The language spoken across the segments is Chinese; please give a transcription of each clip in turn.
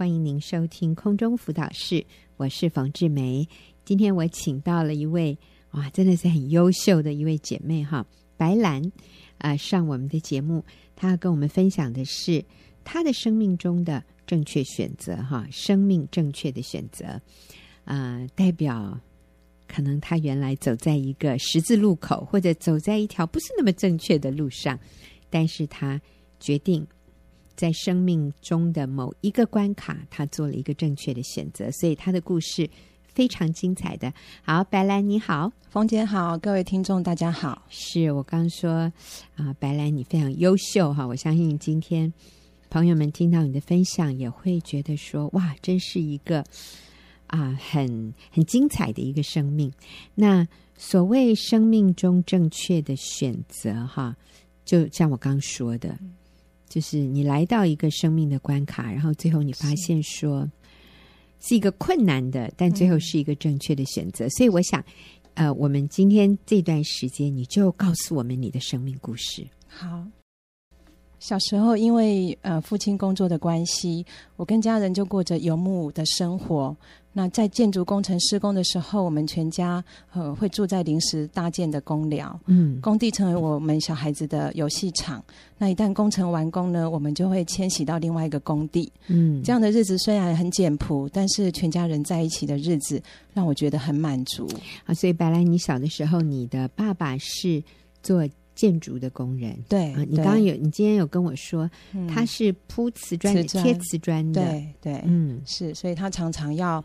欢迎您收听空中辅导室，我是冯志梅。今天我请到了一位哇，真的是很优秀的一位姐妹哈，白兰啊、上我们的节目，她要跟我们分享的是她的生命中的正确选择哈，生命正确的选择啊、代表可能她原来走在一个十字路口，或者走在一条不是那么正确的路上，但是她决定。在生命中的某一个关卡，他做了一个正确的选择，所以他的故事非常精彩的。好，白兰你好，冯姐好，各位听众大家好。是我刚说啊、呃，白兰你非常优秀哈，我相信今天朋友们听到你的分享，也会觉得说哇，真是一个啊、呃、很很精彩的一个生命。那所谓生命中正确的选择哈，就像我刚说的。就是你来到一个生命的关卡，然后最后你发现说是，是一个困难的，但最后是一个正确的选择。嗯、所以我想，呃，我们今天这段时间，你就告诉我们你的生命故事。好。小时候，因为呃父亲工作的关系，我跟家人就过着游牧的生活。那在建筑工程施工的时候，我们全家呃会住在临时搭建的工寮。嗯，工地成为我们小孩子的游戏场。那一旦工程完工呢，我们就会迁徙到另外一个工地。嗯，这样的日子虽然很简朴，但是全家人在一起的日子让我觉得很满足。啊，所以白兰，你小的时候，你的爸爸是做。建筑的工人，对啊，你刚刚有，你今天有跟我说，嗯、他是铺瓷砖的、贴瓷砖的，对对，嗯，是，所以他常常要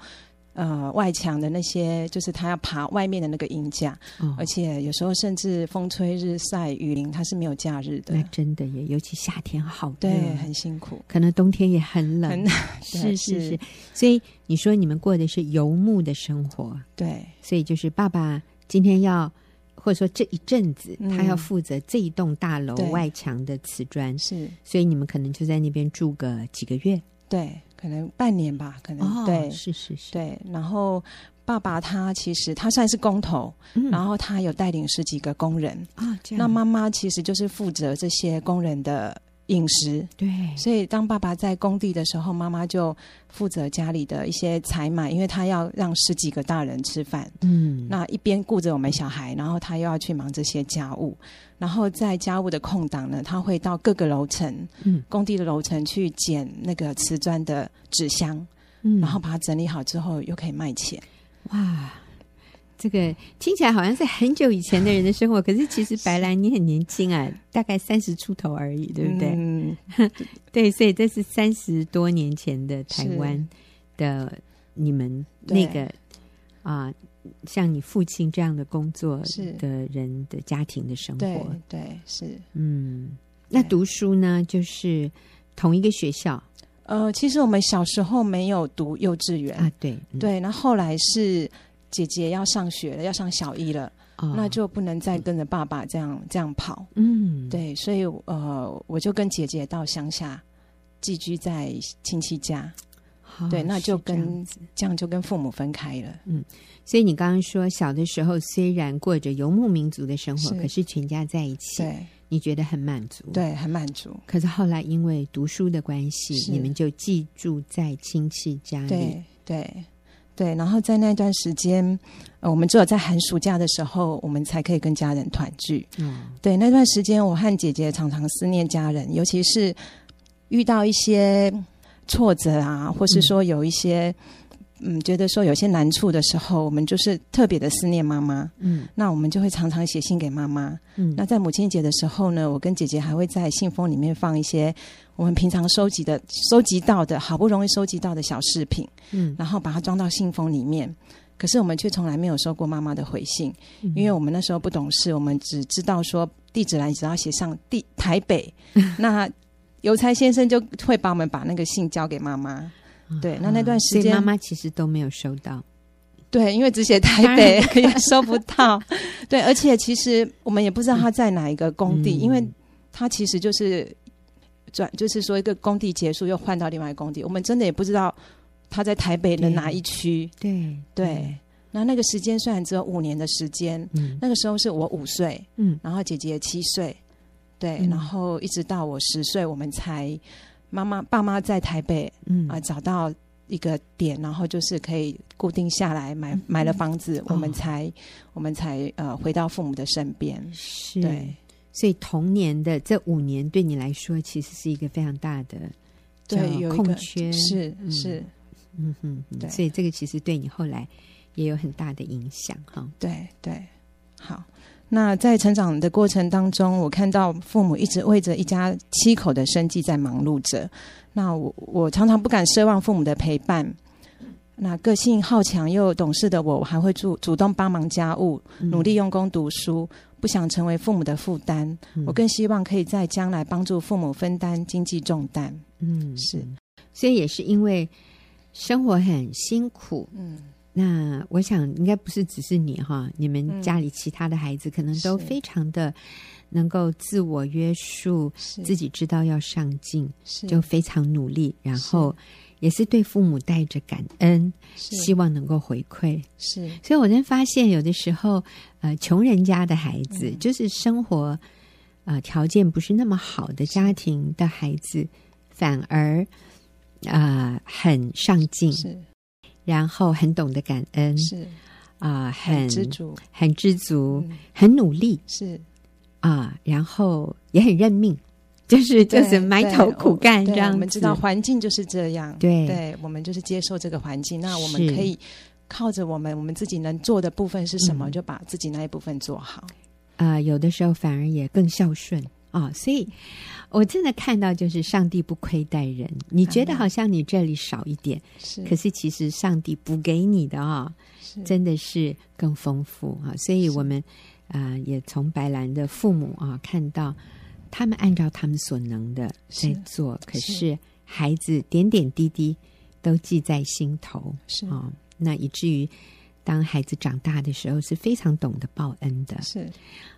呃外墙的那些，就是他要爬外面的那个鹰架，哦、而且有时候甚至风吹日晒雨淋，他是没有假日的。那真的耶，尤其夏天好热，对，很辛苦，可能冬天也很冷，很 是是。是。所以你说你们过的是游牧的生活，对，所以就是爸爸今天要。或者说这一阵子，他要负责这一栋大楼外墙的瓷砖，是，所以你们可能就在那边住个几个月，对，可能半年吧，可能、哦、对，是是是，对。然后爸爸他其实他算是工头，嗯、然后他有带领十几个工人啊。那妈妈其实就是负责这些工人的。饮食对，所以当爸爸在工地的时候，妈妈就负责家里的一些采买，因为他要让十几个大人吃饭。嗯，那一边顾着我们小孩，然后他又要去忙这些家务，然后在家务的空档呢，他会到各个楼层，嗯，工地的楼层去捡那个瓷砖的纸箱，嗯，然后把它整理好之后，又可以卖钱。哇！这个听起来好像是很久以前的人的生活，可是其实白兰你很年轻啊，大概三十出头而已，对不对？嗯，对，所以这是三十多年前的台湾的你们那个啊、呃，像你父亲这样的工作的人的家庭的生活，对，对，是，嗯，那读书呢，就是同一个学校。呃，其实我们小时候没有读幼稚园啊，对，嗯、对，那后来是。姐姐要上学了，要上小一了，哦、那就不能再跟着爸爸这样这样跑。嗯，对，所以呃，我就跟姐姐到乡下寄居在亲戚家。哦、对，那就跟这样，就跟父母分开了。嗯，所以你刚刚说小的时候虽然过着游牧民族的生活，是可是全家在一起，对，你觉得很满足，对，很满足。可是后来因为读书的关系，你们就寄住在亲戚家里，对。对对，然后在那段时间，呃，我们只有在寒暑假的时候，我们才可以跟家人团聚。嗯，对，那段时间，我和姐姐常常思念家人，尤其是遇到一些挫折啊，或是说有一些。嗯，觉得说有些难处的时候，我们就是特别的思念妈妈。嗯，那我们就会常常写信给妈妈。嗯，那在母亲节的时候呢，我跟姐姐还会在信封里面放一些我们平常收集的、收集到的好不容易收集到的小饰品。嗯，然后把它装到信封里面。可是我们却从来没有收过妈妈的回信，嗯，因为我们那时候不懂事，我们只知道说地址栏只要写上地台北，那邮差先生就会帮我们把那个信交给妈妈。对，那那段时间，妈妈其实都没有收到。对，因为只写台北也收不到。对，而且其实我们也不知道他在哪一个工地，嗯、因为他其实就是转，就是说一个工地结束又换到另外一个工地，我们真的也不知道他在台北的哪一区。对对，对，那那个时间虽然只有五年的时间，嗯、那个时候是我五岁，嗯，然后姐姐七岁，对，嗯、然后一直到我十岁，我们才。妈妈爸妈在台北，嗯。啊、呃，找到一个点，然后就是可以固定下来买、嗯、买了房子，我们才、哦、我们才呃回到父母的身边。是，对，所以童年的这五年对你来说，其实是一个非常大的对有空缺，是是，嗯哼，对，所以这个其实对你后来也有很大的影响哈。对对，好。那在成长的过程当中，我看到父母一直为着一家七口的生计在忙碌着。那我我常常不敢奢望父母的陪伴。那个性好强又懂事的我，我还会主主动帮忙家务，努力用功读书，不想成为父母的负担。我更希望可以在将来帮助父母分担经济重担。嗯，是。所以也是因为生活很辛苦。嗯。那我想应该不是只是你哈，你们家里其他的孩子可能都非常的能够自我约束，自己知道要上进，就非常努力，然后也是对父母带着感恩，希望能够回馈。是，所以我真发现有的时候，呃，穷人家的孩子，嗯、就是生活呃条件不是那么好的家庭的孩子，反而啊、呃、很上进。是。然后很懂得感恩，是啊、呃，很知足，很知足，嗯、很努力，是啊、呃，然后也很认命，就是就是埋头苦干这样。我们知道环境就是这样，对，对，我们就是接受这个环境。那我们可以靠着我们我们自己能做的部分是什么，嗯、就把自己那一部分做好。啊、呃，有的时候反而也更孝顺。啊、哦，所以我真的看到，就是上帝不亏待人。你觉得好像你这里少一点，是，可是其实上帝补给你的啊、哦，真的是更丰富啊。所以我们啊、呃，也从白兰的父母啊看到，他们按照他们所能的在做，可是孩子点点滴滴都记在心头，是啊、哦，那以至于。当孩子长大的时候，是非常懂得报恩的。是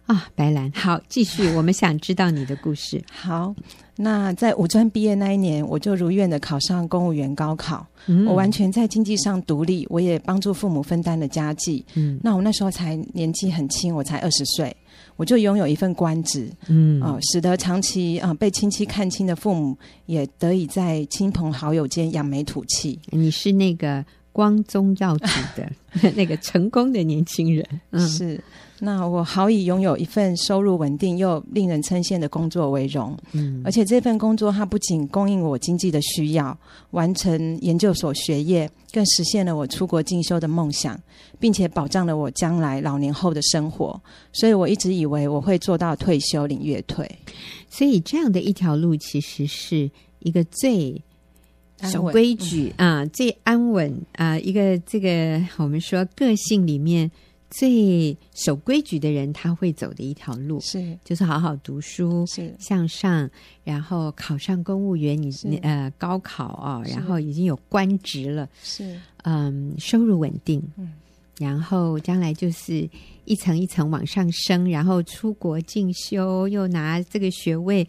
啊，白兰，好，继续，我们想知道你的故事。好，那在五专毕业那一年，我就如愿的考上公务员高考。嗯，我完全在经济上独立，我也帮助父母分担了家计。嗯，那我那时候才年纪很轻，我才二十岁，我就拥有一份官职。嗯，哦、呃，使得长期啊、呃、被亲戚看轻的父母，也得以在亲朋好友间扬眉吐气。你是那个。光宗耀祖的 那个成功的年轻人，嗯、是。那我好以拥有一份收入稳定又令人称羡的工作为荣。嗯，而且这份工作它不仅供应我经济的需要，完成研究所学业，更实现了我出国进修的梦想，并且保障了我将来老年后的生活。所以我一直以为我会做到退休领月退。所以这样的一条路，其实是一个最。守规矩啊，最安稳啊，一个这个我们说个性里面最守规矩的人，他会走的一条路。是，就是好好读书，是。向上，然后考上公务员，你呃高考啊，然后已经有官职了，是，嗯，收入稳定，嗯。然后将来就是一层一层往上升，然后出国进修，又拿这个学位，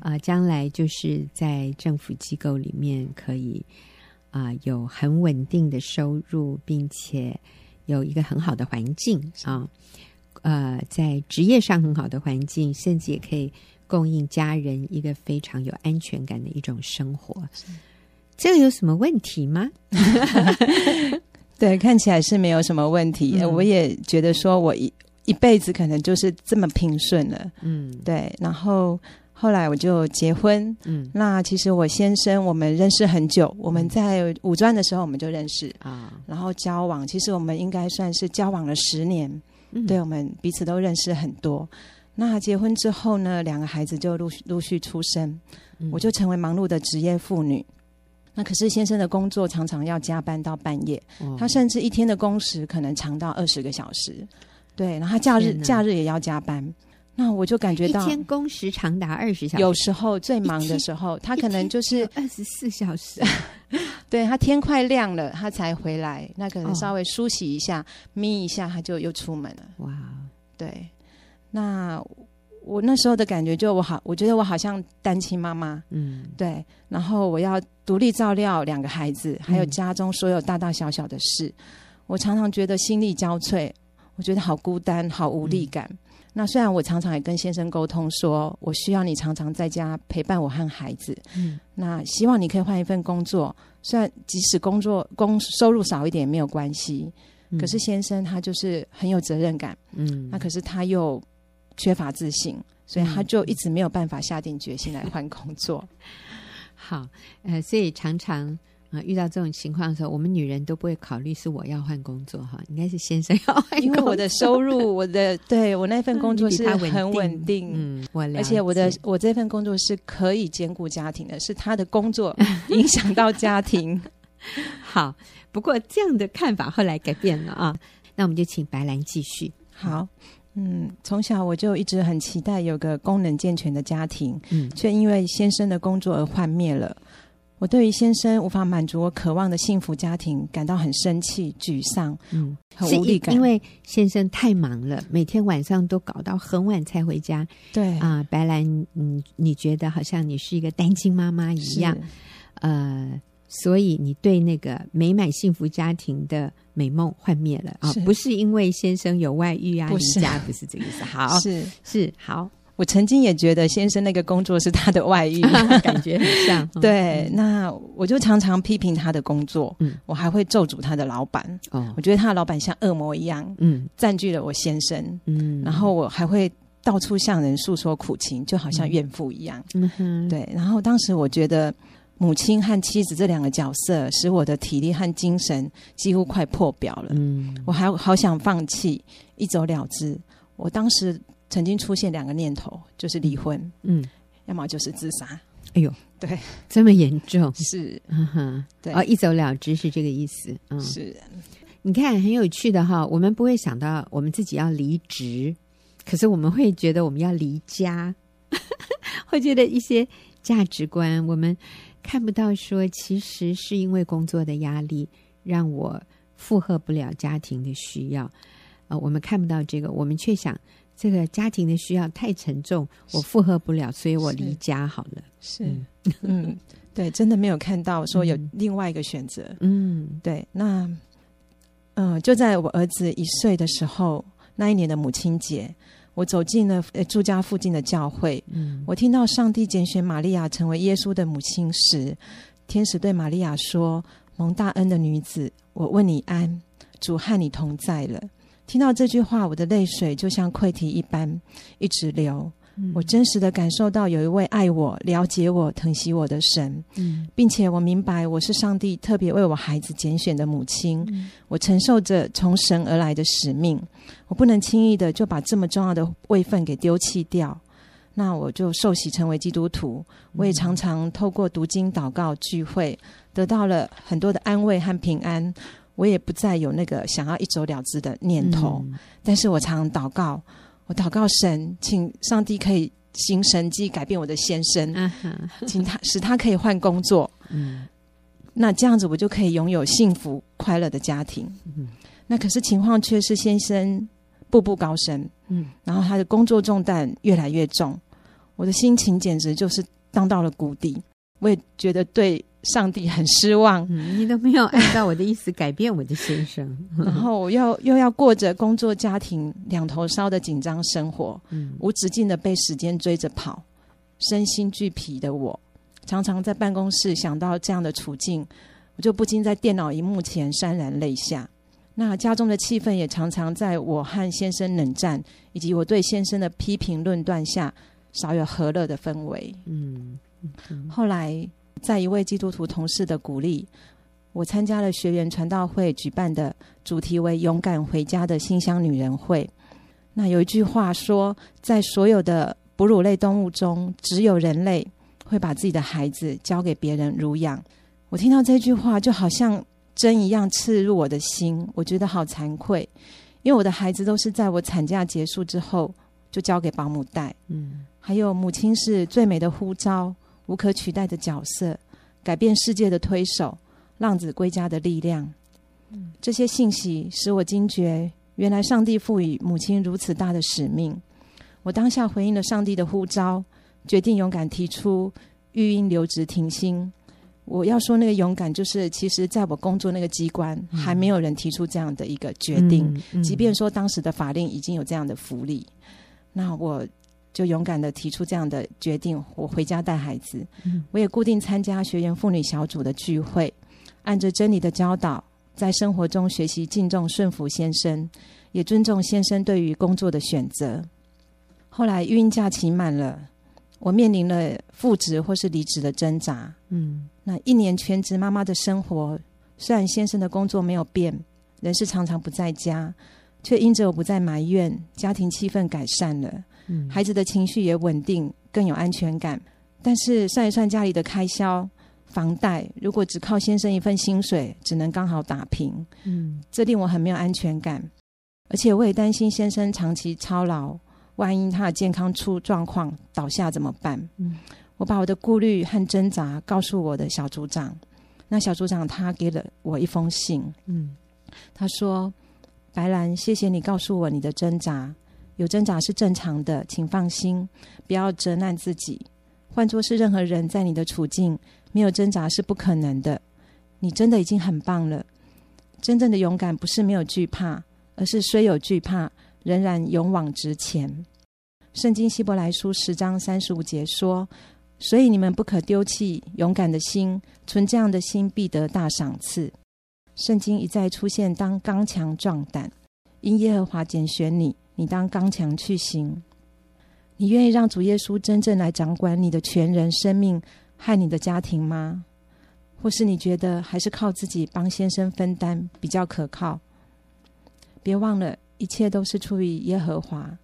啊、呃，将来就是在政府机构里面可以啊、呃、有很稳定的收入，并且有一个很好的环境啊，呃，在职业上很好的环境，甚至也可以供应家人一个非常有安全感的一种生活。这个有什么问题吗？对，看起来是没有什么问题。嗯、我也觉得说，我一一辈子可能就是这么平顺了。嗯，对。然后后来我就结婚。嗯，那其实我先生我们认识很久，我们在五专的时候我们就认识啊，然后交往，其实我们应该算是交往了十年。嗯，对，我们彼此都认识很多。那结婚之后呢，两个孩子就陆续陆续出生，嗯，我我就成为忙碌的职业妇女。那可是先生的工作常常要加班到半夜，哦、他甚至一天的工时可能长到二十个小时，对，然后他假日假日也要加班。那我就感觉到一天工时长达二十小时，有时候最忙的时候，他可能就是二十四小时。对，他天快亮了，他才回来，那可能稍微梳洗一下、哦、眯一下，他就又出门了。哇，对，那。我那时候的感觉就我好，我觉得我好像单亲妈妈，嗯，对，然后我要独立照料两个孩子，还有家中所有大大小小的事，嗯、我常常觉得心力交瘁，我觉得好孤单，好无力感。嗯、那虽然我常常也跟先生沟通说，我需要你常常在家陪伴我和孩子。嗯，那希望你可以换一份工作，虽然即使工作工收入少一点也没有关系。嗯，可是先生他就是很有责任感。嗯，那可是他又缺乏自信，所以他就一直没有办法下定决心来换工作。好，呃，所以常常。啊，遇到这种情况的时候，我们女人都不会考虑是我要换工作哈，应该是先生要换。因为我的收入，我的 对我那份工作是很稳定，嗯，我而且我的我这份工作是可以兼顾家庭的，是他的工作影响到家庭。好，不过这样的看法后来改变了啊，那我们就请白兰继续。好，嗯，从小我就一直很期待有个功能健全的家庭，嗯，却因为先生的工作而幻灭了。我对于先生无法满足我渴望的幸福家庭感到很生气、沮丧，嗯，很无力感。因为先生太忙了，每天晚上都搞到很晚才回家。对啊，呃，白兰，嗯，你觉得好像你是一个单亲妈妈一样，呃，所以你对那个美满幸福家庭的美梦幻灭了啊？不是因为先生有外遇啊，离家，不是这个意思。好，是是好。我曾经也觉得先生那个工作是他的外遇，感觉很像。对，嗯、那我就常常批评他的工作，嗯，我还会咒诅他的老板。哦，我觉得他的老板像恶魔一样，嗯，占据了我先生，嗯，然后我还会到处向人诉说苦情，就好像怨妇一样。嗯哼，对。然后当时我觉得母亲和妻子这两个角色，使我的体力和精神几乎快破表了。嗯，我还好想放弃，一走了之。我当时。曾经出现两个念头，就是离婚，嗯，要么就是自杀。哎呦，对，这么严重，是，嗯哼，对，哦，一走了之是这个意思，嗯，是。你看很有趣的哈，我们不会想到我们自己要离职，可是我们会觉得我们要离家，会觉得一些价值观我们看不到，说其实是因为工作的压力让我负荷不了家庭的需要，呃，我们看不到这个，我们却想。这个家庭的需要太沉重，我负荷不了，所以我离家好了。是，嗯，对，真的没有看到说有另外一个选择。嗯，对，那，嗯、呃，就在我儿子一岁的时候，那一年的母亲节，我走进了住家附近的教会。嗯，我听到上帝拣选玛利亚成为耶稣的母亲时，天使对玛利亚说：“蒙大恩的女子，我问你安，主和你同在了。”听到这句话，我的泪水就像溃堤一般一直流。嗯、我真实的感受到有一位爱我、了解我、疼惜我的神，嗯、并且我明白我是上帝特别为我孩子拣选的母亲。嗯、我承受着从神而来的使命，我不能轻易的就把这么重要的位份给丢弃掉。那我就受洗成为基督徒，我也常常透过读经、祷告、聚会，得到了很多的安慰和平安。我也不再有那个想要一走了之的念头，嗯、但是我常常祷告，我祷告神，请上帝可以行神迹改变我的先生，啊、请他使他可以换工作，嗯，那这样子我就可以拥有幸福快乐的家庭。嗯，那可是情况却是先生步步高升，嗯，然后他的工作重担越来越重，我的心情简直就是荡到了谷底，我也觉得对。上帝很失望，嗯，你都没有按照我的意思改变我的先生，然后我又又要过着工作家庭两头烧的紧张生活，嗯，无止境的被时间追着跑，身心俱疲的我，常常在办公室想到这样的处境，我就不禁在电脑荧幕前潸然泪下。那家中的气氛也常常在我和先生冷战，以及我对先生的批评论断下，少有和乐的氛围。嗯，嗯，后来。在一位基督徒同事的鼓励，我参加了学员传道会举办的主题为“勇敢回家”的新乡女人会。那有一句话说，在所有的哺乳类动物中，只有人类会把自己的孩子交给别人乳养。我听到这句话，就好像针一样刺入我的心，我觉得好惭愧，因为我的孩子都是在我产假结束之后就交给保姆带。嗯，还有母亲是最美的呼召。无可取代的角色，改变世界的推手，浪子归家的力量。嗯，这些信息使我惊觉，原来上帝赋予母亲如此大的使命。我当下回应了上帝的呼召，决定勇敢提出育婴留职停薪。我要说那个勇敢，就是其实在我工作那个机关，还没有人提出这样的一个决定。嗯嗯嗯，即便说当时的法令已经有这样的福利。那我就勇敢的提出这样的决定，我回家带孩子。嗯，我也固定参加学员妇女小组的聚会，按着真理的教导，在生活中学习敬重顺服先生，也尊重先生对于工作的选择。后来孕假期满了，我面临了复职或是离职的挣扎。嗯，那一年全职妈妈的生活，虽然先生的工作没有变，人是常常不在家，却因着我不再埋怨，家庭气氛改善了。嗯，孩子的情绪也稳定，更有安全感。但是算一算家里的开销，房贷如果只靠先生一份薪水，只能刚好打平。嗯，这令我很没有安全感，而且我也担心先生长期操劳。万一他的健康出状况，倒下怎么办？嗯，我把我的顾虑和挣扎告诉我的小组长。那小组长他给了我一封信。嗯，他说：“白兰，谢谢你告诉我你的挣扎，有挣扎是正常的，请放心，不要责难自己。换作是任何人在你的处境，没有挣扎是不可能的。你真的已经很棒了。真正的勇敢不是没有惧怕，而是虽有惧怕。”仍然勇往直前。圣经希伯来书十章三十五节说：“所以你们不可丢弃勇敢的心，存这样的心必得大赏赐。”圣经一再出现：“当刚强壮胆，因耶和华拣选你，你当刚强去行。”你愿意让主耶稣真正来掌管你的全人生命和你的家庭吗？或是你觉得还是靠自己帮先生分担比较可靠？别忘了。一切都是出于耶和华，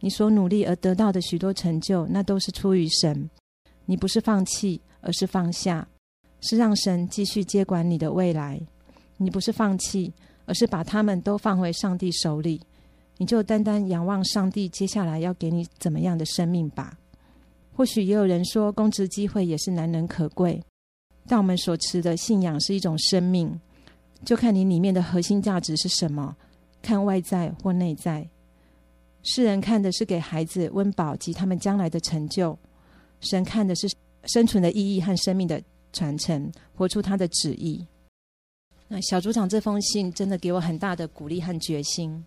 你所努力而得到的许多成就，那都是出于神。你不是放弃，而是放下，是让神继续接管你的未来。你不是放弃，而是把他们都放回上帝手里。你就单单仰望上帝，接下来要给你怎么样的生命吧。或许也有人说，公职机会也是难能可贵，但我们所持的信仰是一种生命，就看你里面的核心价值是什么。看外在或内在，世人看的是给孩子温饱及他们将来的成就，神看的是生存的意义和生命的传承，活出他的旨意。那小组长这封信真的给我很大的鼓励和决心。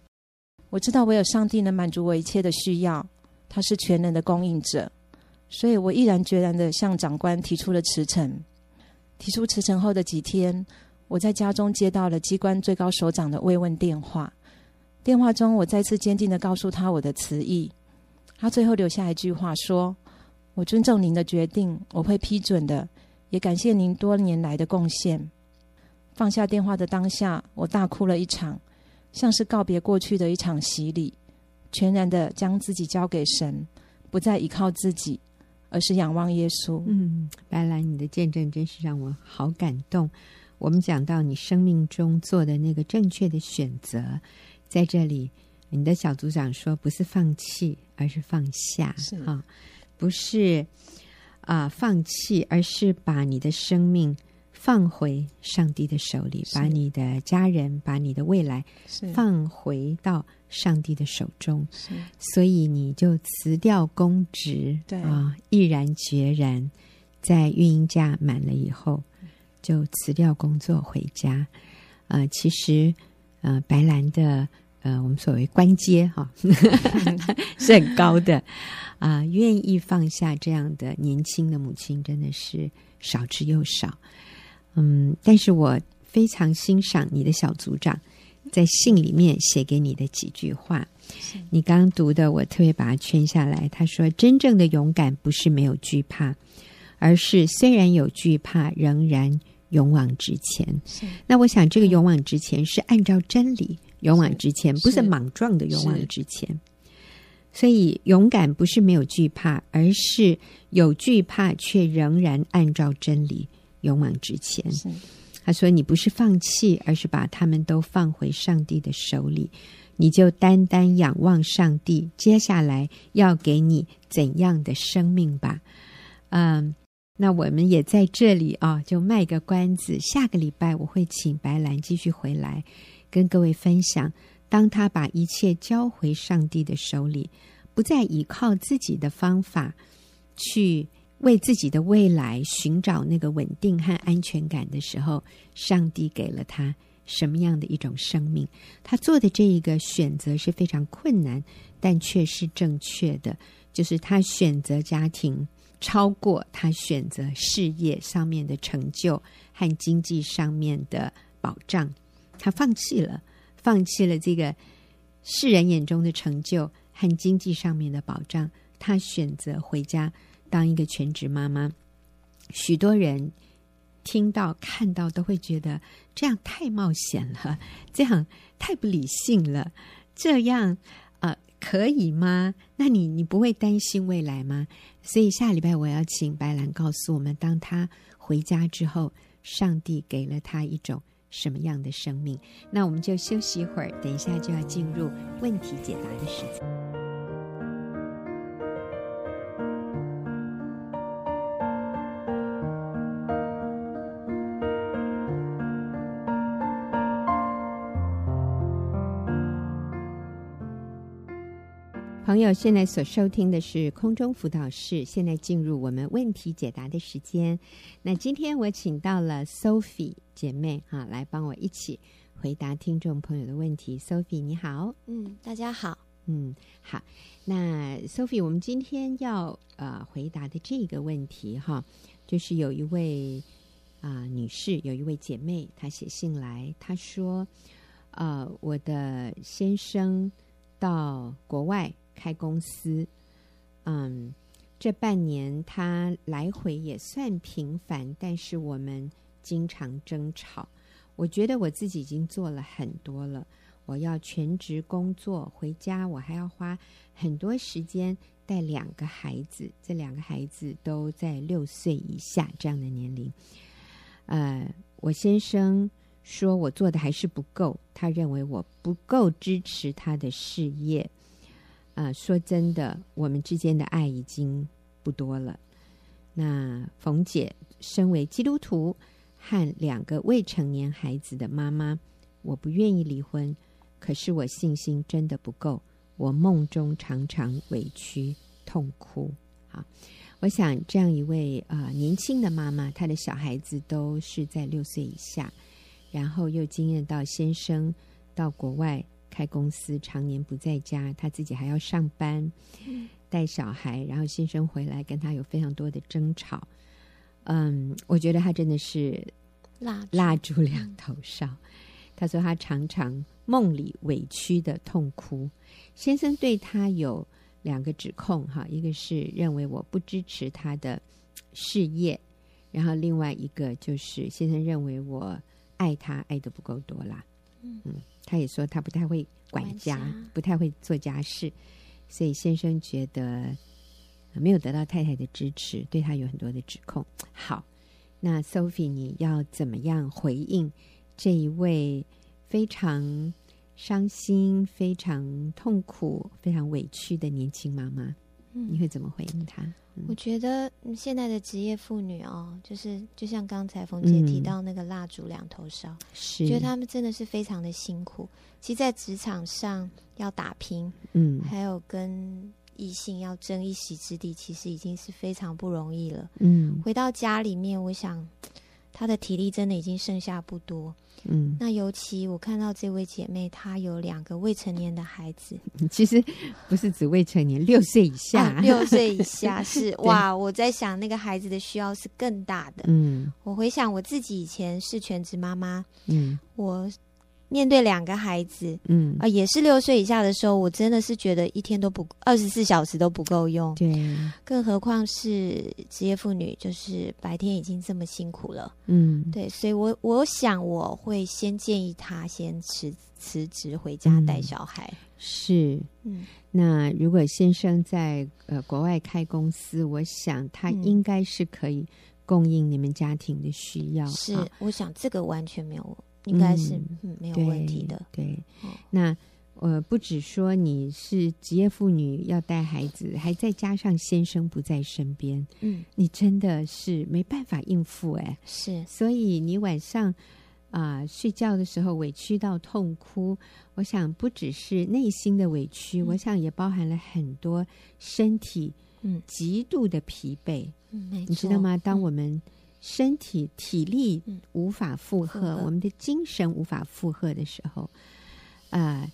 我知道唯有上帝能满足我一切的需要，他是全能的供应者，所以我毅然决然的向长官提出了辞呈。提出辞呈后的几天，我在家中接到了机关最高首长的慰问电话。电话中，我再次坚定地告诉他我的辞意。他最后留下一句话说：“我尊重您的决定，我会批准的，也感谢您多年来的贡献。”放下电话的当下，我大哭了一场，像是告别过去的一场洗礼，全然的将自己交给神，不再依靠自己，而是仰望耶稣。嗯，白兰，你的见证真是让我好感动。我们讲到你生命中做的那个正确的选择。在这里，你的小组长说，不是放弃，而是放下，是啊，不是啊、呃、放弃，而是把你的生命放回上帝的手里，把你的家人，把你的未来放回到上帝的手中。所以你就辞掉公职，对啊，毅然决然，在育婴假满了以后，就辞掉工作回家。呃，其实，呃，白兰的。呃，我们所谓官阶哈，是很高的啊、呃。愿意放下这样的年轻的母亲，真的是少之又少。嗯，但是我非常欣赏你的小组长在信里面写给你的几句话。你刚刚读的，我特别把它圈下来。他说：“真正的勇敢不是没有惧怕，而是虽然有惧怕，仍然勇往直前。”那我想，这个勇往直前是按照真理。勇往直前，不是莽撞的勇往直前。所以，勇敢不是没有惧怕，而是有惧怕却仍然按照真理勇往直前。他说：“你不是放弃，而是把他们都放回上帝的手里，你就单单仰望上帝，接下来要给你怎样的生命吧？”嗯，那我们也在这里啊，就卖个关子，下个礼拜我会请白兰继续回来。跟各位分享，当他把一切交回上帝的手里，不再依靠自己的方法去为自己的未来寻找那个稳定和安全感的时候，上帝给了他什么样的一种生命？他做的这一个选择是非常困难，但却是正确的。就是他选择家庭，超过他选择事业上面的成就和经济上面的保障。他放弃了，放弃了这个世人眼中的成就和经济上面的保障。他选择回家当一个全职妈妈。许多人听到看到都会觉得这样太冒险了，这样太不理性了，这样呃可以吗？那你你不会担心未来吗？所以下礼拜我要请白兰告诉我们，当他回家之后，上帝给了他一种什么样的生命？那我们就休息一会儿，等一下就要进入问题解答的时间。友，现在所收听的是空中辅导室。现在进入我们问题解答的时间。那今天我请到了 Sophie 姐妹哈，来帮我一起回答听众朋友的问题。Sophie 你好，嗯，大家好，嗯，好。那 Sophie，我们今天要呃回答的这个问题哈，就是有一位啊、女士，有一位姐妹，她写信来，她说，呃，我的先生到国外。开公司，嗯，这半年他来回也算频繁，但是我们经常争吵。我觉得我自己已经做了很多了，我要全职工作，回家我还要花很多时间带两个孩子，这两个孩子都在六岁以下这样的年龄。呃，我先生说我做的还是不够，他认为我不够支持他的事业。啊、说真的，我们之间的爱已经不多了。那冯姐身为基督徒和两个未成年孩子的妈妈，我不愿意离婚，可是我信心真的不够。我梦中常常委屈痛哭。好，我想这样一位啊、年轻的妈妈，她的小孩子都是在六岁以下，然后又经验到先生到国外。开公司常年不在家，他自己还要上班，带小孩，然后先生回来跟他有非常多的争吵。嗯，我觉得他真的是蜡蜡烛两头烧。他说他常常梦里委屈的痛哭。先生对他有两个指控，哈，一个是认为我不支持他的事业，然后另外一个就是先生认为我爱他爱的不够多啦。嗯。他也说他不太会管家，不太会做家事，所以先生觉得没有得到太太的支持，对他有很多的指控。好，那 Sophie，你要怎么样回应这一位非常伤心、非常痛苦、非常委屈的年轻妈妈？嗯，你会怎么回应他？我觉得现在的职业妇女哦，就是就像刚才冯姐提到那个蜡烛两头烧，嗯、是觉得他们真的是非常的辛苦。其实，在职场上要打拼，嗯，还有跟异性要争一席之地，其实已经是非常不容易了。嗯，回到家里面，我想她的体力真的已经剩下不多。嗯，那尤其我看到这位姐妹，她有两个未成年的孩子。其实不是指未成年，六岁以下，啊、六岁以下 是哇！我在想那个孩子的需要是更大的。嗯，我回想我自己以前是全职妈妈，嗯，我。面对两个孩子，嗯。啊，也是六岁以下的时候，我真的是觉得一天都不二十四小时都不够用，对，更何况是职业妇女，就是白天已经这么辛苦了，嗯，对，所以我我想我会先建议他先辞辞职回家带小孩，嗯、是，嗯，那如果先生在呃国外开公司，我想他应该是可以供应你们家庭的需要，是，啊、我想这个完全没有。应该是没有问题的。对，那呃，不只说你是职业妇女要带孩子，还再加上先生不在身边，嗯，你真的是没办法应付哎。是，所以你晚上啊、呃、睡觉的时候委屈到痛哭，我想不只是内心的委屈，嗯、我想也包含了很多身体嗯。极度的疲惫。你知道吗？当我们身体体力无法负荷，嗯、我们的精神无法负荷的时候，啊、呃，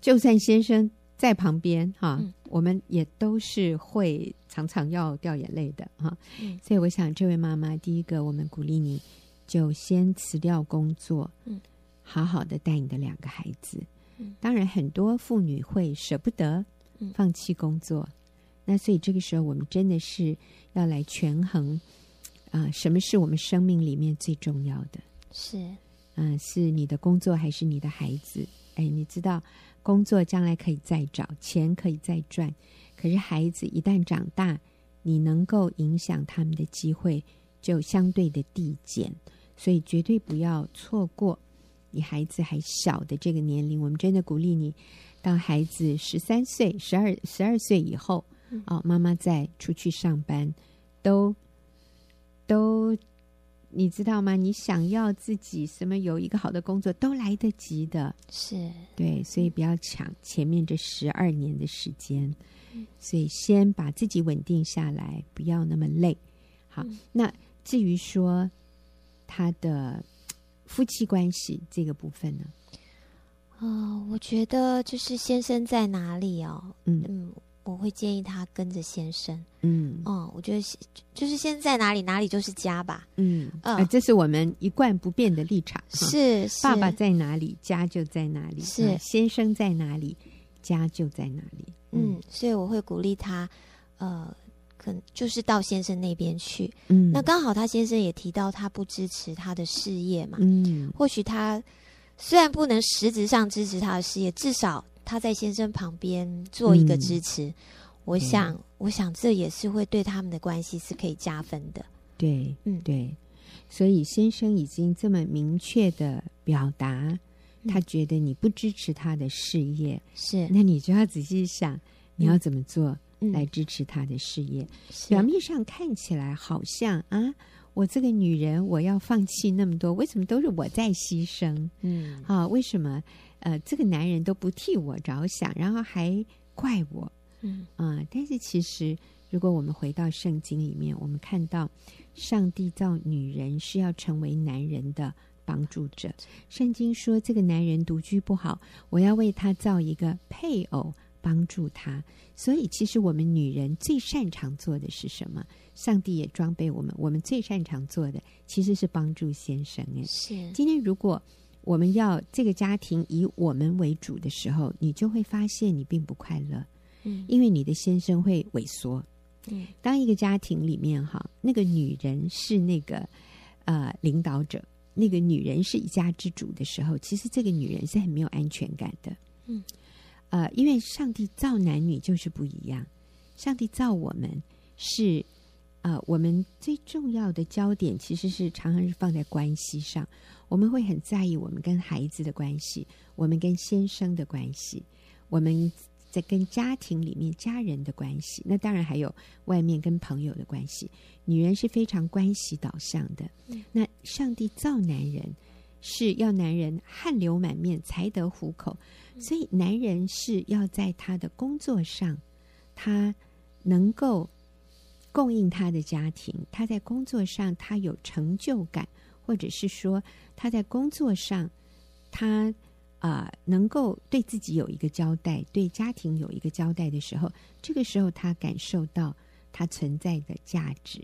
就算先生在旁边哈，嗯、我们也都是会常常要掉眼泪的哈。嗯、所以，我想这位妈妈，第一个，我们鼓励你就先辞掉工作，嗯，好好的带你的两个孩子。嗯、当然，很多妇女会舍不得放弃工作。嗯那所以这个时候，我们真的是要来权衡啊、呃，什么是我们生命里面最重要的？是，嗯、呃，是你的工作还是你的孩子？哎，你知道，工作将来可以再找，钱可以再赚，可是孩子一旦长大，你能够影响他们的机会就相对的递减，所以绝对不要错过你孩子还小的这个年龄。我们真的鼓励你，到孩子十三岁、十二、十二岁以后。哦，妈妈再出去上班，都都，你知道吗？你想要自己什么有一个好的工作，都来得及的。是对，所以不要抢前面这十二年的时间。所以先把自己稳定下来，不要那么累。好，那至于说他的夫妻关系这个部分呢？哦、呃，我觉得就是先生在哪里哦？嗯嗯。我会建议他跟着先生，嗯，哦，我觉得就是先在哪里，哪里就是家吧，嗯，啊、呃，这是我们一贯不变的立场，是，是。爸爸在哪里，家就在哪里，是、呃、先生在哪里，家就在哪里，嗯，嗯，所以我会鼓励他，呃，可能就是到先生那边去，嗯，那刚好他先生也提到他不支持他的事业嘛，嗯，或许他虽然不能实质上支持他的事业，至少。他在先生旁边做一个支持，嗯、我想，对我想这也是会对他们的关系是可以加分的。对，嗯，对，所以先生已经这么明确的表达，他觉得你不支持他的事业，是、嗯，那你就要仔细想，你要怎么做来支持他的事业？表面上看起来好像啊，我这个女人我要放弃那么多，为什么都是我在牺牲？嗯，啊，为什么？呃，这个男人都不替我着想，然后还怪我，嗯啊、呃。但是其实，如果我们回到圣经里面，我们看到上帝造女人是要成为男人的帮助者。圣经说，这个男人独居不好，我要为他造一个配偶帮助他。所以，其实我们女人最擅长做的是什么？上帝也装备我们，我们最擅长做的其实是帮助先生。哎，是。今天如果。我们要这个家庭以我们为主的时候，你就会发现你并不快乐，嗯，因为你的先生会萎缩，嗯，当一个家庭里面哈，那个女人是那个呃领导者，那个女人是一家之主的时候，其实这个女人是很没有安全感的，嗯，呃，因为上帝造男女就是不一样，上帝造我们是。呃，我们最重要的焦点其实是常常是放在关系上，我们会很在意我们跟孩子的关系，我们跟先生的关系，我们在跟家庭里面家人的关系，那当然还有外面跟朋友的关系。女人是非常关系导向的，那上帝造男人是要男人汗流满面才得糊口，所以男人是要在他的工作上，他能够。供应他的家庭，他在工作上他有成就感，或者是说他在工作上他啊、呃、能够对自己有一个交代，对家庭有一个交代的时候，这个时候他感受到他存在的价值。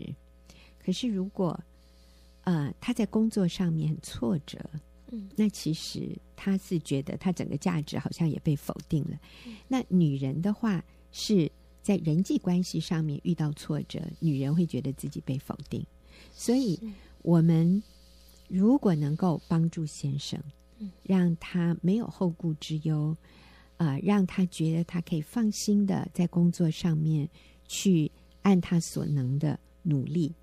可是如果啊、呃、他在工作上面很挫折，嗯，那其实他是觉得他整个价值好像也被否定了。嗯、那女人的话是。在人际关系上面遇到挫折，女人会觉得自己被否定，所以我们如果能够帮助先生，让他没有后顾之忧，啊、呃，让他觉得他可以放心的在工作上面去按他所能的努力，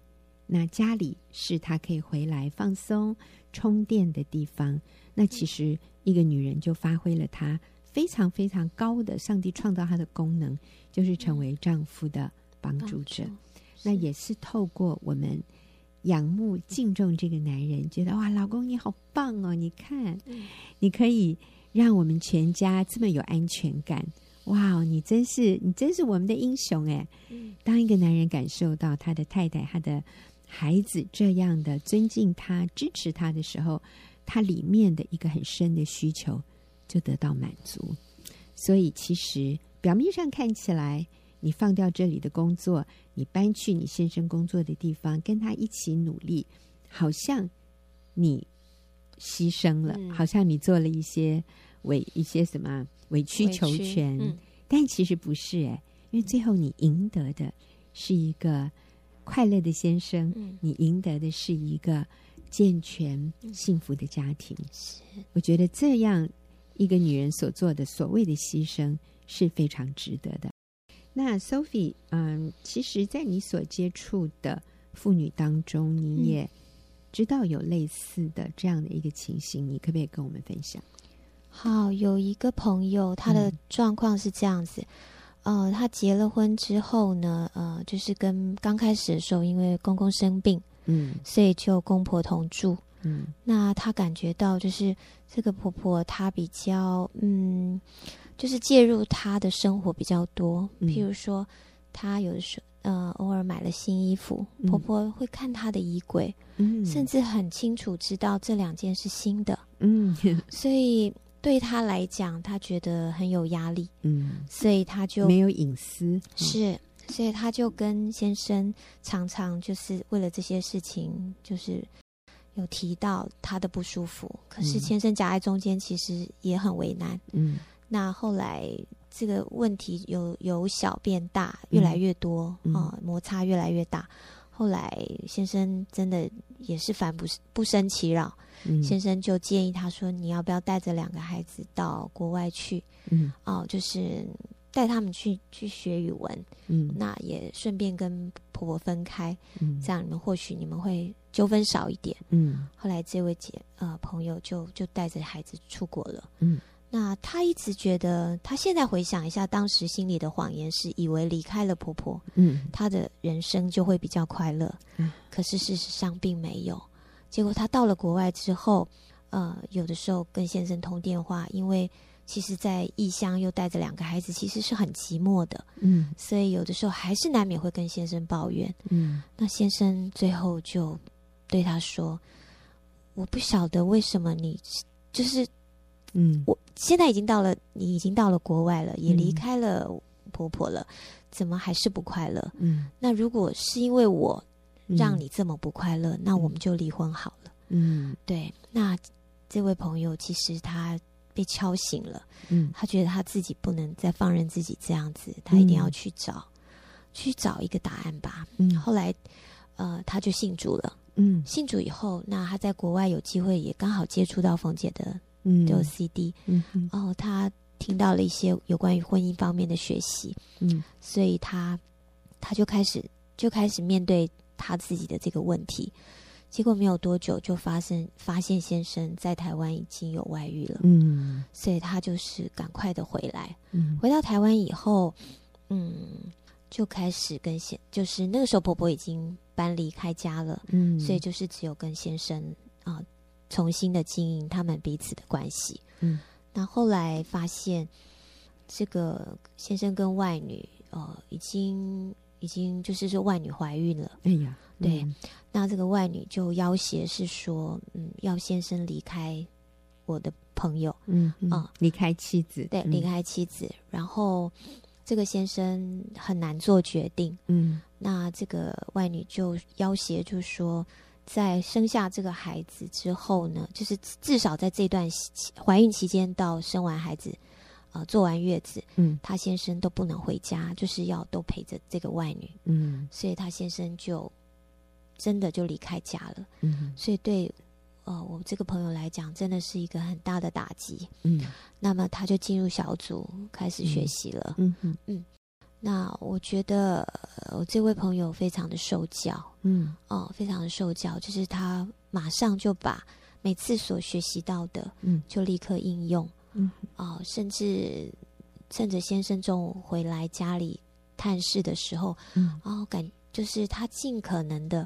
那家里是他可以回来放松充电的地方，那其实一个女人就发挥了她非常非常高的上帝创造他的功能。就是成为丈夫的帮助者，那也是透过我们仰慕敬重这个男人，觉得哇，老公你好棒哦！你看，你可以让我们全家这么有安全感，哇，你真是你真是我们的英雄哎！当一个男人感受到他的太太、他的孩子这样的尊敬他、支持他的时候，他里面的一个很深的需求就得到满足。所以，其实表面上看起来，你放掉这里的工作，你搬去你先生工作的地方，跟他一起努力，好像你牺牲了，嗯、好像你做了一些委一些什么委曲求全，嗯、但其实不是哎，因为最后你赢得的是一个快乐的先生，嗯、你赢得的是一个健全幸福的家庭。是，我觉得这样。一个女人所做的所谓的牺牲是非常值得的。那 Sophie，嗯，其实，在你所接触的妇女当中，你也知道有类似的这样的一个情形，你可不可以跟我们分享？好，有一个朋友，她的状况是这样子，嗯、呃，她结了婚之后呢，呃，就是跟刚开始的时候，因为公公生病，嗯，所以就公婆同住。嗯，那她感觉到就是这个婆婆，她比较嗯，就是介入她的生活比较多。嗯、譬如说，她有的时候呃，偶尔买了新衣服，嗯、婆婆会看她的衣柜，嗯，甚至很清楚知道这两件是新的，嗯，所以对她来讲，她觉得很有压力，嗯，所以她就没有隐私，是，所以她就跟先生常常就是为了这些事情，就是。有提到他的不舒服，可是先生夹在中间，其实也很为难。嗯，那后来这个问题由由小变大，越来越多啊、嗯呃，摩擦越来越大。后来先生真的也是烦不不生其扰，嗯、先生就建议他说：“你要不要带着两个孩子到国外去？嗯，哦、呃，就是。”带他们去去学语文，嗯，那也顺便跟婆婆分开，嗯，这样你们或许你们会纠纷少一点，嗯。后来这位姐呃朋友就就带着孩子出国了，嗯。那她一直觉得，她现在回想一下，当时心里的谎言是以为离开了婆婆，嗯，她的人生就会比较快乐，嗯。可是事实上并没有。结果她到了国外之后，呃，有的时候跟先生通电话，因为。其实，在异乡又带着两个孩子，其实是很寂寞的。嗯，所以有的时候还是难免会跟先生抱怨。嗯，那先生最后就对他说：“我不晓得为什么你就是，嗯，我现在已经到了，你已经到了国外了，也离开了婆婆了，嗯，怎么还是不快乐？嗯，那如果是因为我让你这么不快乐，嗯，那我们就离婚好了。嗯，对。那这位朋友其实他。被敲醒了，嗯，他觉得他自己不能再放任自己这样子，他一定要去找，嗯、去找一个答案吧。嗯，后来，呃，他就信主了。嗯，信主以后，那他在国外有机会，也刚好接触到冯姐的，嗯，就 CD，嗯，然后他听到了一些有关于婚姻方面的学习，嗯，所以他他就开始就开始面对他自己的这个问题。结果没有多久，就发生发现先生在台湾已经有外遇了。嗯，所以他就是赶快的回来。嗯，回到台湾以后，嗯，就开始跟先，就是那个时候婆婆已经搬离开家了。嗯，所以就是只有跟先生啊，呃，重新的经营他们彼此的关系。嗯，那后来发现这个先生跟外女，呃，已经已经就是说外女怀孕了。哎呀。对，嗯、那这个外女就要挟是说，嗯，要先生离开我的朋友，嗯啊，离开妻子，对，离开妻子。嗯、然后这个先生很难做决定，嗯，那这个外女就要挟，就是说，在生下这个孩子之后呢，就是至少在这段怀孕期间到生完孩子，呃，坐完月子，嗯，她先生都不能回家，就是要都陪着这个外女，嗯，所以她先生就。真的就离开家了，嗯，所以对，呃，我这个朋友来讲，真的是一个很大的打击，嗯，那么他就进入小组开始学习了，嗯嗯嗯，那我觉得我、呃、这位朋友非常的受教，嗯，哦、呃，非常的受教，就是他马上就把每次所学习到的，嗯，就立刻应用，嗯，哦、呃，甚至趁着先生中午回来家里探视的时候，嗯，哦，感。就是他尽可能的，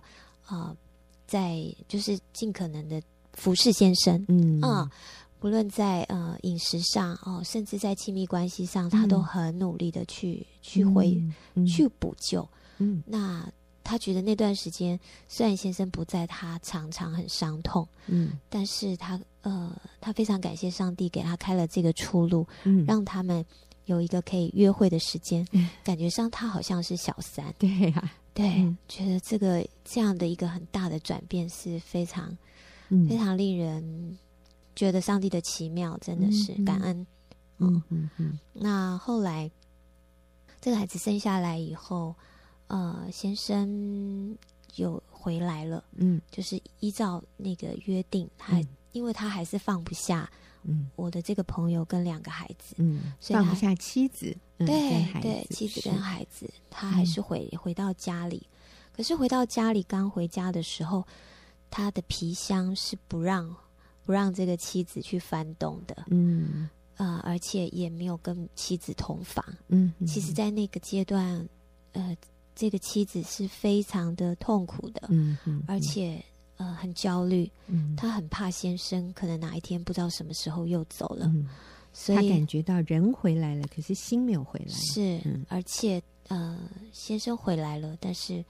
啊、呃，在就是尽可能的服侍先生，嗯。啊，不论在呃饮食上哦，甚至在亲密关系上，他都很努力的去、嗯、去回、嗯、去补救。嗯，那他觉得那段时间虽然先生不在，他常常很伤痛，嗯，但是他呃，他非常感谢上帝给他开了这个出路，嗯，让他们有一个可以约会的时间，嗯，感觉上他好像是小三，对呀、啊，对，嗯、觉得这个这样的一个很大的转变是非常、嗯、非常令人觉得上帝的奇妙，真的是感恩，嗯嗯。那后来这个孩子生下来以后。呃，先生有回来了，嗯，就是依照那个约定，他、嗯、因为他还是放不下，嗯，我的这个朋友跟两个孩子，嗯，所以放不下妻子，嗯、对对，妻子跟孩子，他还是回、嗯、回到家里。可是回到家里，刚回家的时候，他的皮箱是不让不让这个妻子去翻动的，嗯，呃，而且也没有跟妻子同房，嗯，其实，在那个阶段，呃。这个妻子是非常的痛苦的，嗯嗯，而且呃很焦虑，嗯，她很怕先生可能哪一天不知道什么时候又走了，嗯，所以她感觉到人回来了，可是心没有回来，是，嗯，而且呃先生回来了，但是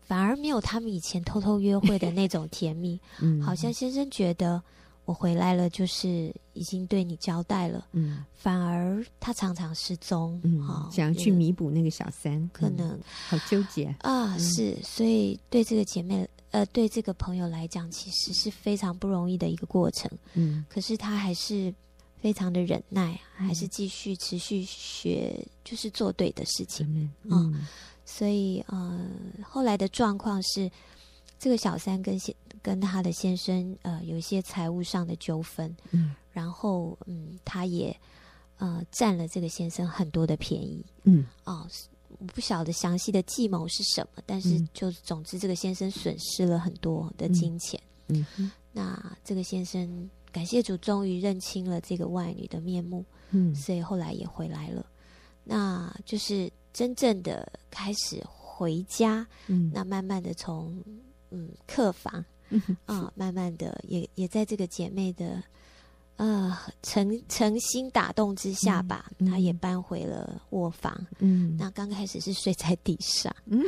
反而没有他们以前偷偷约会的那种甜蜜，嗯，好像先生觉得。我回来了，就是已经对你交代了。嗯，反而他常常失踪，嗯，哦、想要去弥补那个小三，可能、嗯、好纠结啊。是，所以对这个姐妹，呃，对这个朋友来讲，其实是非常不容易的一个过程。嗯，可是他还是非常的忍耐，嗯、还是继续持续学，就是做对的事情。嗯，嗯所以呃，后来的状况是。这个小三跟先跟他的先生呃有一些财务上的纠纷，嗯，然后嗯，他也呃占了这个先生很多的便宜，嗯，哦，我不晓得详细的计谋是什么，但是就总之这个先生损失了很多的金钱，嗯，嗯，那这个先生感谢主，终于认清了这个外女的面目，嗯，所以后来也回来了，那就是真正的开始回家，嗯，那慢慢的从。嗯，客房，啊，慢慢的也也在这个姐妹的呃诚诚心打动之下吧，她、也搬回了卧房。嗯，那刚开始是睡在地上，嗯，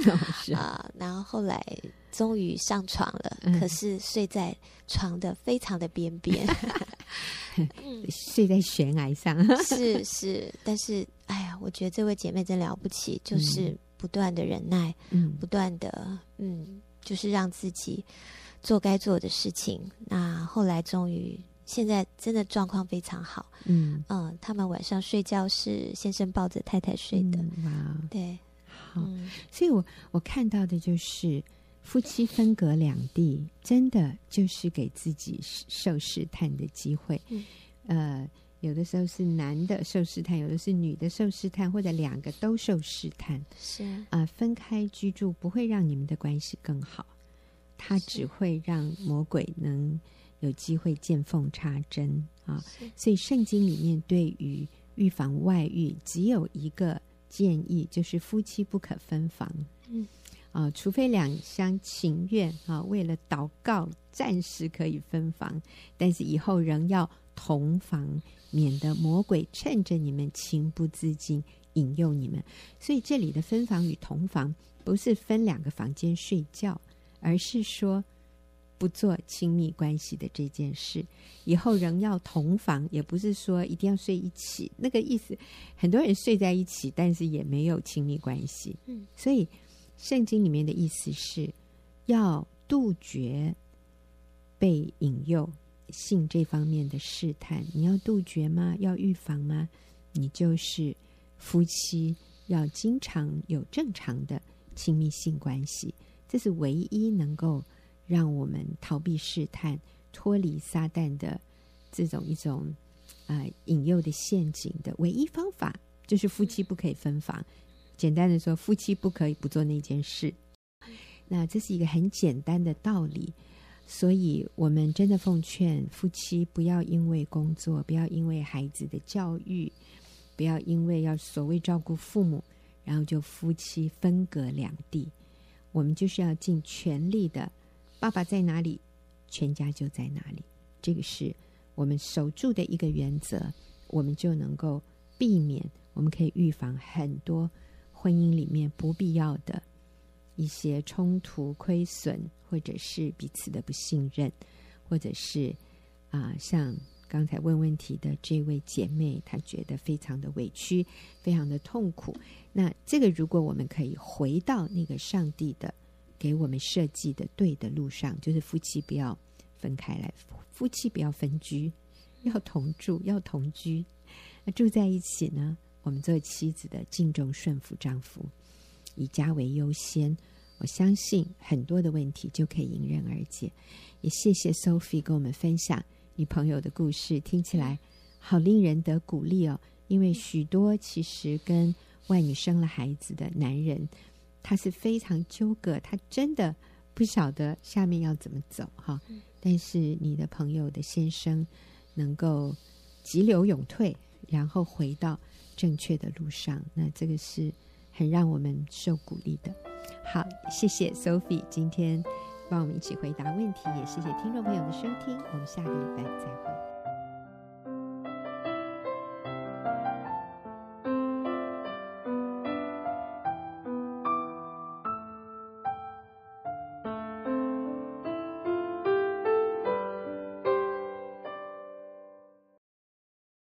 啊，然后后来终于上床了，嗯、可是睡在床的非常的边边，嗯、睡在悬崖上。是是，但是哎呀，我觉得这位姐妹真了不起，就是不断的忍耐，嗯，不断的嗯。就是让自己做该做的事情。那后来终于，现在真的状况非常好。嗯嗯，他们晚上睡觉是先生抱着太太睡的。嗯、哇，对，好。嗯、所以我我看到的就是夫妻分隔两地，真的就是给自己受试探的机会。嗯、呃，有的时候是男的受试探，有的是女的受试探，或者两个都受试探。是啊、呃，分开居住不会让你们的关系更好，它只会让魔鬼能有机会见缝插针啊。所以圣经里面对于预防外遇只有一个建议，就是夫妻不可分房。嗯啊，除非两厢情愿啊，为了祷告暂时可以分房，但是以后仍要同房。免得魔鬼趁着你们情不自禁引诱你们，所以这里的分房与同房不是分两个房间睡觉，而是说不做亲密关系的这件事。以后仍要同房，也不是说一定要睡一起，那个意思。很多人睡在一起，但是也没有亲密关系。嗯，所以圣经里面的意思是要杜绝被引诱。性这方面的试探，你要杜绝吗？要预防吗？你就是夫妻要经常有正常的亲密性关系，这是唯一能够让我们逃避试探、脱离撒旦的这种一种啊、引诱的陷阱的唯一方法，就是夫妻不可以分房。简单的说，夫妻不可以不做那件事。那这是一个很简单的道理。所以，我们真的奉劝夫妻不要因为工作，不要因为孩子的教育，不要因为要所谓照顾父母，然后就夫妻分隔两地。我们就是要尽全力的，爸爸在哪里，全家就在哪里。这个是我们守住的一个原则，我们就能够避免，我们可以预防很多婚姻里面不必要的一些冲突、亏损，或者是彼此的不信任，或者是啊，像刚才问问题的这位姐妹，她觉得非常的委屈，非常的痛苦。那这个，如果我们可以回到那个上帝的给我们设计的对的路上，就是夫妻不要分开来，夫妻不要分居，要同住，要同居。那住在一起呢，我们做妻子的敬重顺服丈夫，以家为优先。我相信很多的问题就可以迎刃而解。也谢谢 Sophie 跟我们分享你朋友的故事，听起来好令人得鼓励哦。因为许多其实跟外女生了孩子的男人，他是非常纠葛，他真的不晓得下面要怎么走哈。但是你的朋友的先生能够急流勇退，然后回到正确的路上，那这个是很让我们受鼓励的。好，谢谢 Sophie 今天帮我们一起回答问题，也谢谢听众朋友的收听，我们下个礼拜再会。